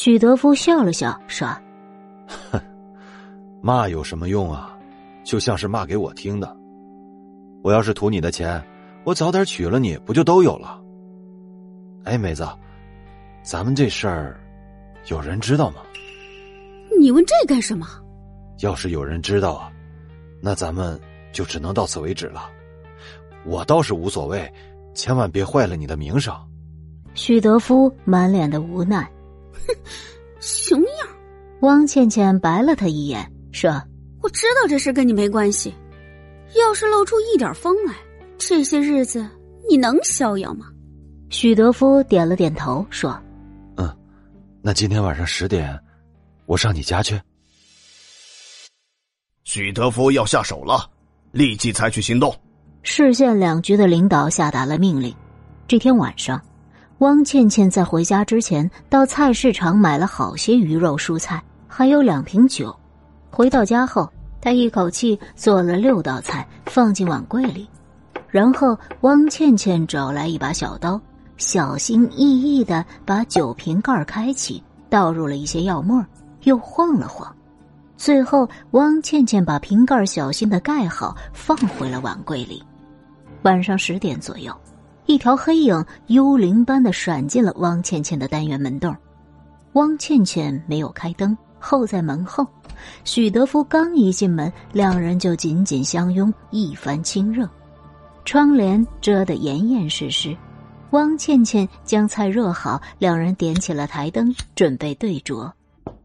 许德夫笑了笑，说：“哼，骂有什么用啊？就像是骂给我听的。我要是图你的钱，我早点娶了你，不就都有了？哎，妹子，咱们这事儿有人知道吗？你问这干什么？要是有人知道啊，那咱们就只能到此为止了。我倒是无所谓，千万别坏了你的名声。”许德夫满脸的无奈。哼，熊样！汪倩倩白了他一眼，说：“我知道这事跟你没关系。要是露出一点风来，这些日子你能逍遥吗？”许德夫点了点头，说：“嗯，那今天晚上十点，我上你家去。”许德夫要下手了，立即采取行动。市县两局的领导下达了命令。这天晚上。汪倩倩在回家之前，到菜市场买了好些鱼肉、蔬菜，还有两瓶酒。回到家后，她一口气做了六道菜，放进碗柜里。然后，汪倩倩找来一把小刀，小心翼翼的把酒瓶盖开启，倒入了一些药沫，又晃了晃。最后，汪倩倩把瓶盖小心的盖好，放回了碗柜里。晚上十点左右。一条黑影幽灵般的闪进了汪倩倩的单元门洞，汪倩倩没有开灯，候在门后。许德福刚一进门，两人就紧紧相拥，一番亲热。窗帘遮得严严实实，汪倩倩将菜热好，两人点起了台灯，准备对酌。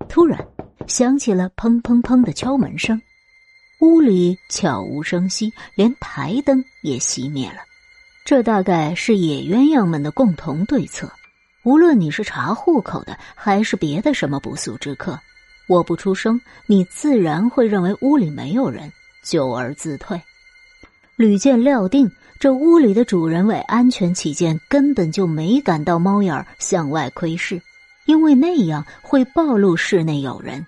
突然，响起了砰砰砰的敲门声，屋里悄无声息，连台灯也熄灭了。这大概是野鸳鸯们的共同对策。无论你是查户口的，还是别的什么不速之客，我不出声，你自然会认为屋里没有人，久而自退。吕健料定这屋里的主人为安全起见，根本就没敢到猫眼向外窥视，因为那样会暴露室内有人。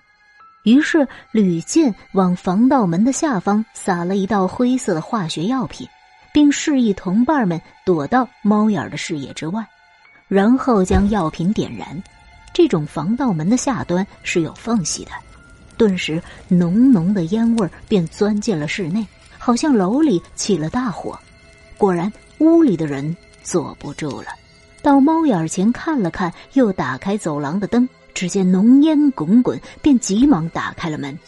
于是吕健往防盗门的下方撒了一道灰色的化学药品。并示意同伴们躲到猫眼的视野之外，然后将药品点燃。这种防盗门的下端是有缝隙的，顿时浓浓的烟味便钻进了室内，好像楼里起了大火。果然，屋里的人坐不住了，到猫眼前看了看，又打开走廊的灯，只见浓烟滚滚，便急忙打开了门。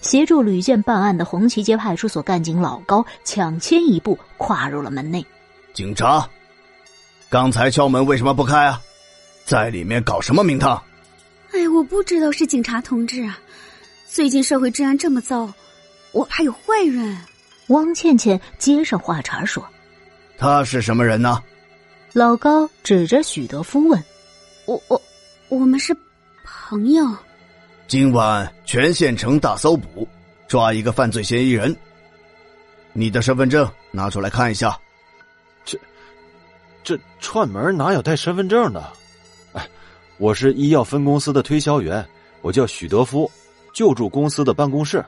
协助吕建办案的红旗街派出所干警老高抢先一步跨入了门内。警察，刚才敲门为什么不开啊？在里面搞什么名堂？哎，我不知道是警察同志啊。最近社会治安这么糟，我怕有坏人。汪倩倩接上话茬说：“他是什么人呢？”老高指着许德夫问：“我我我们是朋友。”今晚全县城大搜捕，抓一个犯罪嫌疑人。你的身份证拿出来看一下。这，这串门哪有带身份证的？哎，我是医药分公司的推销员，我叫许德夫，就住公司的办公室。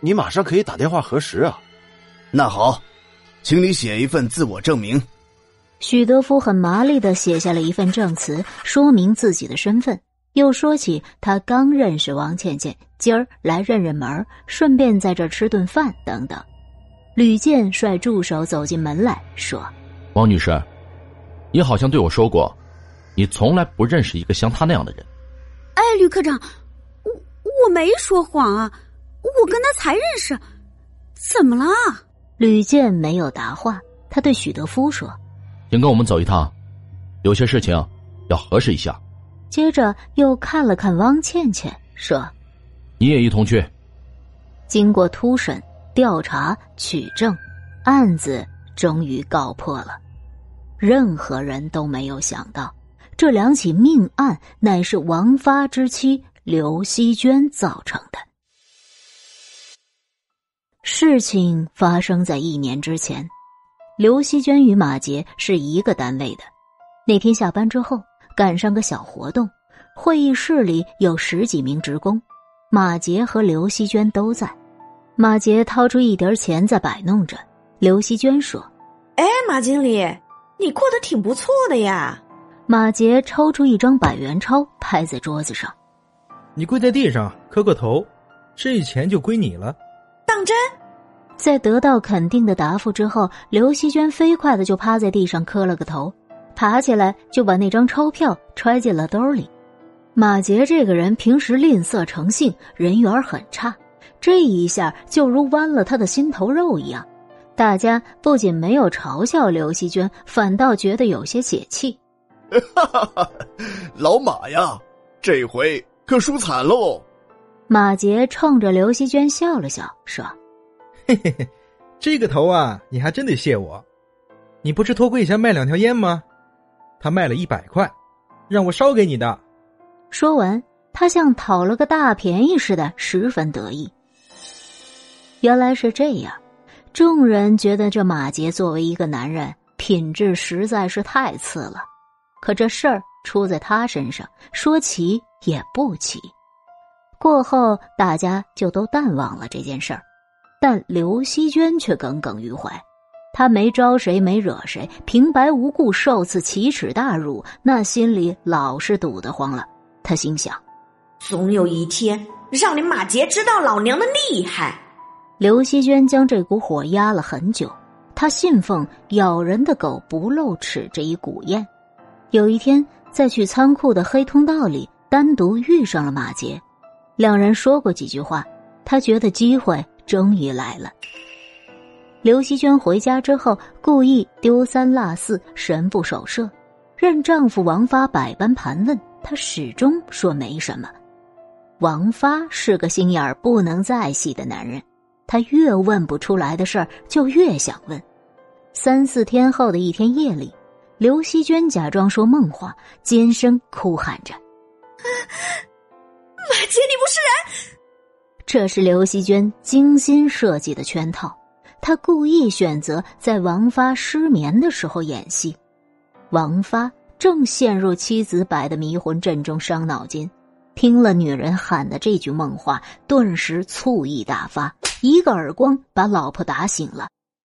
你马上可以打电话核实啊。那好，请你写一份自我证明。许德夫很麻利的写下了一份证词，说明自己的身份。又说起他刚认识王倩倩，今儿来认认门，顺便在这吃顿饭等等。吕健率助手走进门来说：“王女士，你好像对我说过，你从来不认识一个像他那样的人。”哎，吕科长，我我没说谎啊，我跟他才认识，怎么了？吕健没有答话，他对许德夫说：“请跟我们走一趟，有些事情要核实一下。”接着又看了看汪倩倩，说：“你也一同去。”经过突审、调查、取证，案子终于告破了。任何人都没有想到，这两起命案乃是王发之妻刘希娟造成的。事情发生在一年之前，刘希娟与马杰是一个单位的。那天下班之后。赶上个小活动，会议室里有十几名职工，马杰和刘希娟都在。马杰掏出一叠钱在摆弄着。刘希娟说：“哎，马经理，你过得挺不错的呀。”马杰抽出一张百元钞，拍在桌子上：“你跪在地上磕个头，这钱就归你了。”当真？在得到肯定的答复之后，刘希娟飞快的就趴在地上磕了个头，爬起来就把那张钞票揣进了兜里。马杰这个人平时吝啬成性，人缘很差，这一下就如剜了他的心头肉一样。大家不仅没有嘲笑刘希娟，反倒觉得有些解气。哈哈哈！老马呀，这回可输惨喽！马杰冲着刘希娟笑了笑，说：“嘿嘿嘿，这个头啊，你还真得谢我。你不是托柜侠卖两条烟吗？他卖了一百块，让我烧给你的。”说完，他像讨了个大便宜似的，十分得意。原来是这样，众人觉得这马杰作为一个男人，品质实在是太次了。可这事儿出在他身上，说奇也不奇。过后，大家就都淡忘了这件事儿，但刘希娟却耿耿于怀。她没招谁，没惹谁，平白无故受此奇耻大辱，那心里老是堵得慌了。他心想：总有一天让你马杰知道老娘的厉害。刘希娟将这股火压了很久，她信奉“咬人的狗不露齿”这一古谚。有一天，在去仓库的黑通道里，单独遇上了马杰，两人说过几句话。他觉得机会终于来了。刘希娟回家之后，故意丢三落四，神不守舍，任丈夫王发百般盘问，她始终说没什么。王发是个心眼儿不能再细的男人，他越问不出来的事儿，就越想问。三四天后的一天夜里。刘希娟假装说梦话，尖声哭喊着：“马杰，你不是人！”这是刘希娟精心设计的圈套，他故意选择在王发失眠的时候演戏。王发正陷入妻子摆的迷魂阵中伤脑筋，听了女人喊的这句梦话，顿时醋意大发，一个耳光把老婆打醒了。